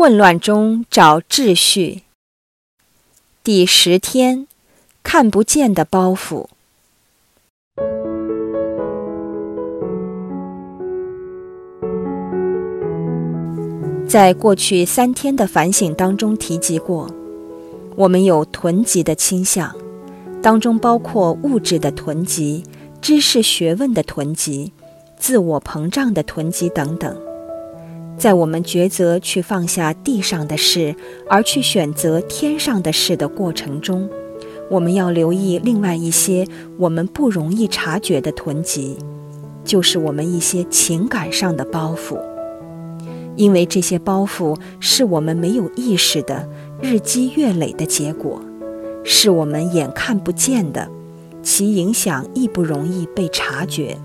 混乱中找秩序。第十天，看不见的包袱。在过去三天的反省当中提及过，我们有囤积的倾向，当中包括物质的囤积、知识学问的囤积、自我膨胀的囤积等等。在我们抉择去放下地上的事，而去选择天上的事的过程中，我们要留意另外一些我们不容易察觉的囤积，就是我们一些情感上的包袱。因为这些包袱是我们没有意识的日积月累的结果，是我们眼看不见的，其影响亦不容易被察觉。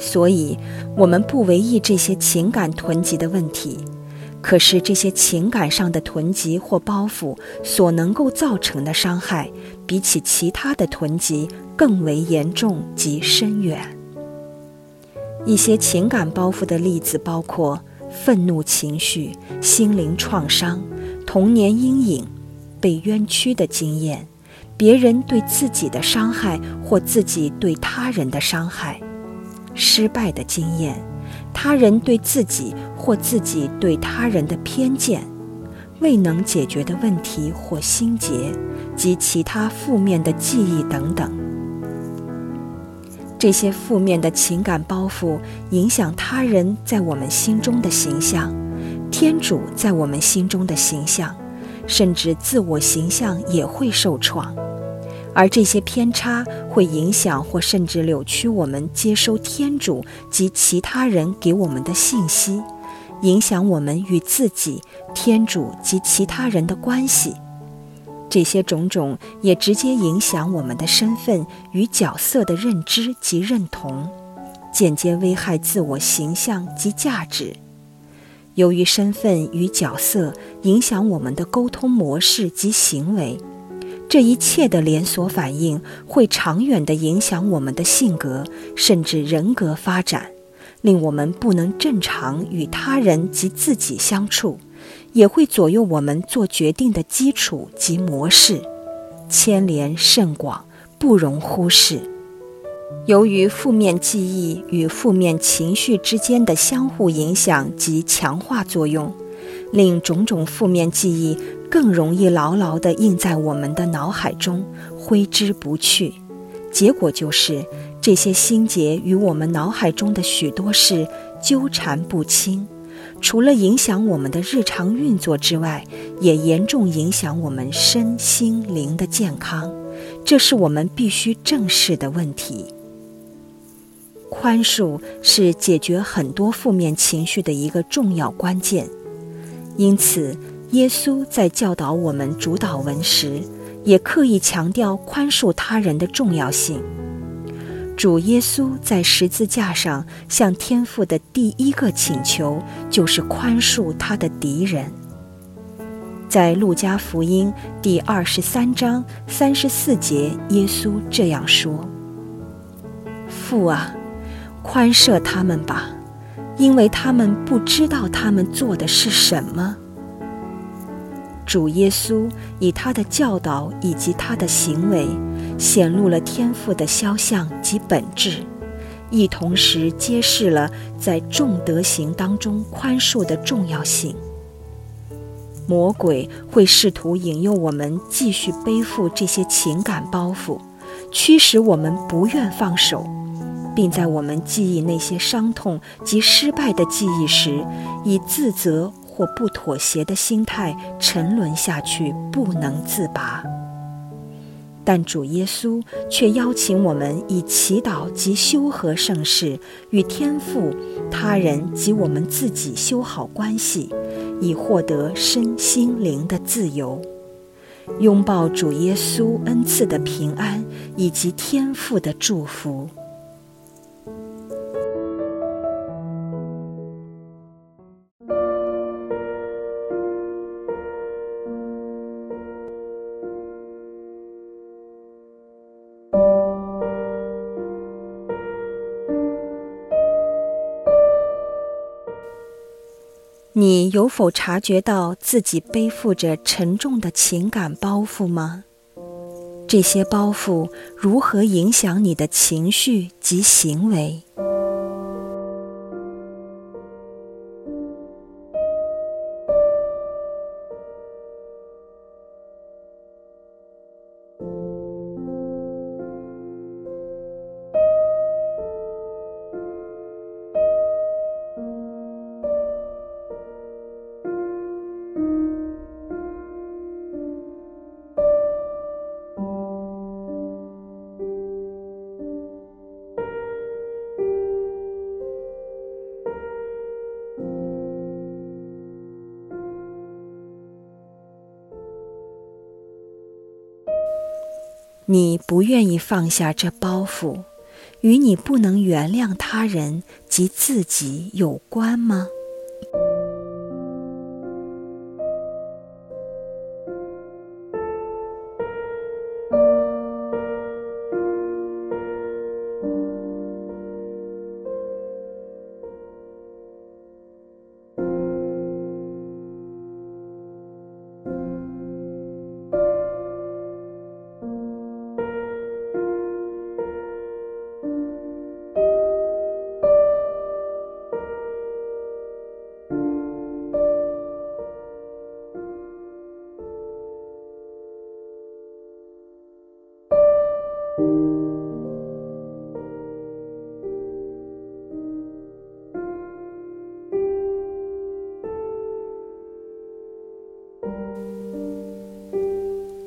所以，我们不为意这些情感囤积的问题。可是，这些情感上的囤积或包袱所能够造成的伤害，比起其他的囤积更为严重及深远。一些情感包袱的例子包括。愤怒情绪、心灵创伤、童年阴影、被冤屈的经验、别人对自己的伤害或自己对他人的伤害、失败的经验、他人对自己或自己对他人的偏见、未能解决的问题或心结及其他负面的记忆等等。这些负面的情感包袱影响他人在我们心中的形象，天主在我们心中的形象，甚至自我形象也会受创。而这些偏差会影响或甚至扭曲我们接收天主及其他人给我们的信息，影响我们与自己、天主及其他人的关系。这些种种也直接影响我们的身份与角色的认知及认同，间接危害自我形象及价值。由于身份与角色影响我们的沟通模式及行为，这一切的连锁反应会长远地影响我们的性格甚至人格发展，令我们不能正常与他人及自己相处。也会左右我们做决定的基础及模式，牵连甚广，不容忽视。由于负面记忆与负面情绪之间的相互影响及强化作用，令种种负面记忆更容易牢牢地印在我们的脑海中，挥之不去。结果就是，这些心结与我们脑海中的许多事纠缠不清。除了影响我们的日常运作之外，也严重影响我们身心灵的健康，这是我们必须正视的问题。宽恕是解决很多负面情绪的一个重要关键，因此，耶稣在教导我们主导文时，也刻意强调宽恕他人的重要性。主耶稣在十字架上向天父的第一个请求，就是宽恕他的敌人。在路加福音第二十三章三十四节，耶稣这样说：“父啊，宽赦他们吧，因为他们不知道他们做的是什么。”主耶稣以他的教导以及他的行为，显露了天赋的肖像及本质，亦同时揭示了在众德行当中宽恕的重要性。魔鬼会试图引诱我们继续背负这些情感包袱，驱使我们不愿放手，并在我们记忆那些伤痛及失败的记忆时，以自责。或不妥协的心态沉沦下去，不能自拔。但主耶稣却邀请我们以祈祷及修和圣事，与天父、他人及我们自己修好关系，以获得身心灵的自由，拥抱主耶稣恩赐的平安以及天父的祝福。你有否察觉到自己背负着沉重的情感包袱吗？这些包袱如何影响你的情绪及行为？你不愿意放下这包袱，与你不能原谅他人及自己有关吗？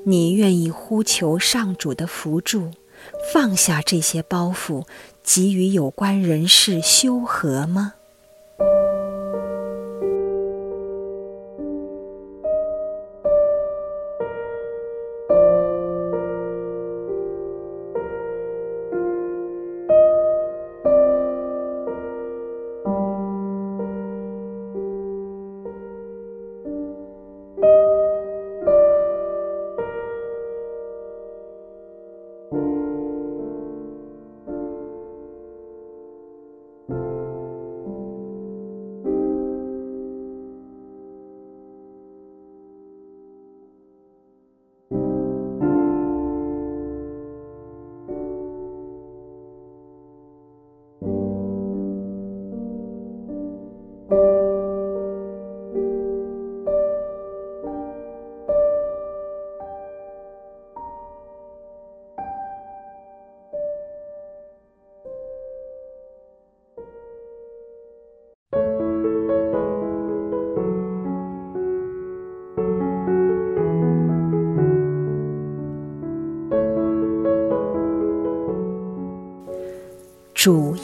你愿意呼求上主的扶助，放下这些包袱，给予有关人士修和吗？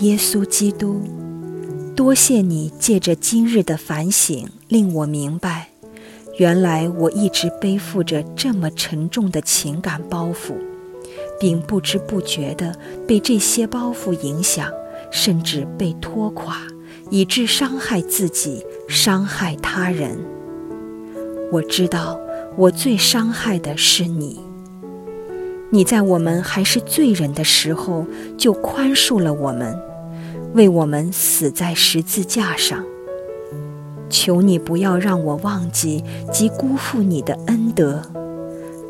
耶稣基督，多谢你借着今日的反省，令我明白，原来我一直背负着这么沉重的情感包袱，并不知不觉地被这些包袱影响，甚至被拖垮，以致伤害自己、伤害他人。我知道，我最伤害的是你。你在我们还是罪人的时候就宽恕了我们，为我们死在十字架上。求你不要让我忘记及辜负你的恩德，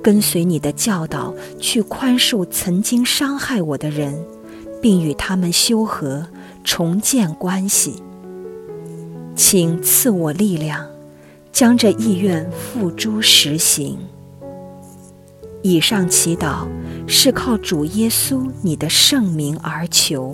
跟随你的教导去宽恕曾经伤害我的人，并与他们修和，重建关系。请赐我力量，将这意愿付诸实行。以上祈祷是靠主耶稣你的圣名而求，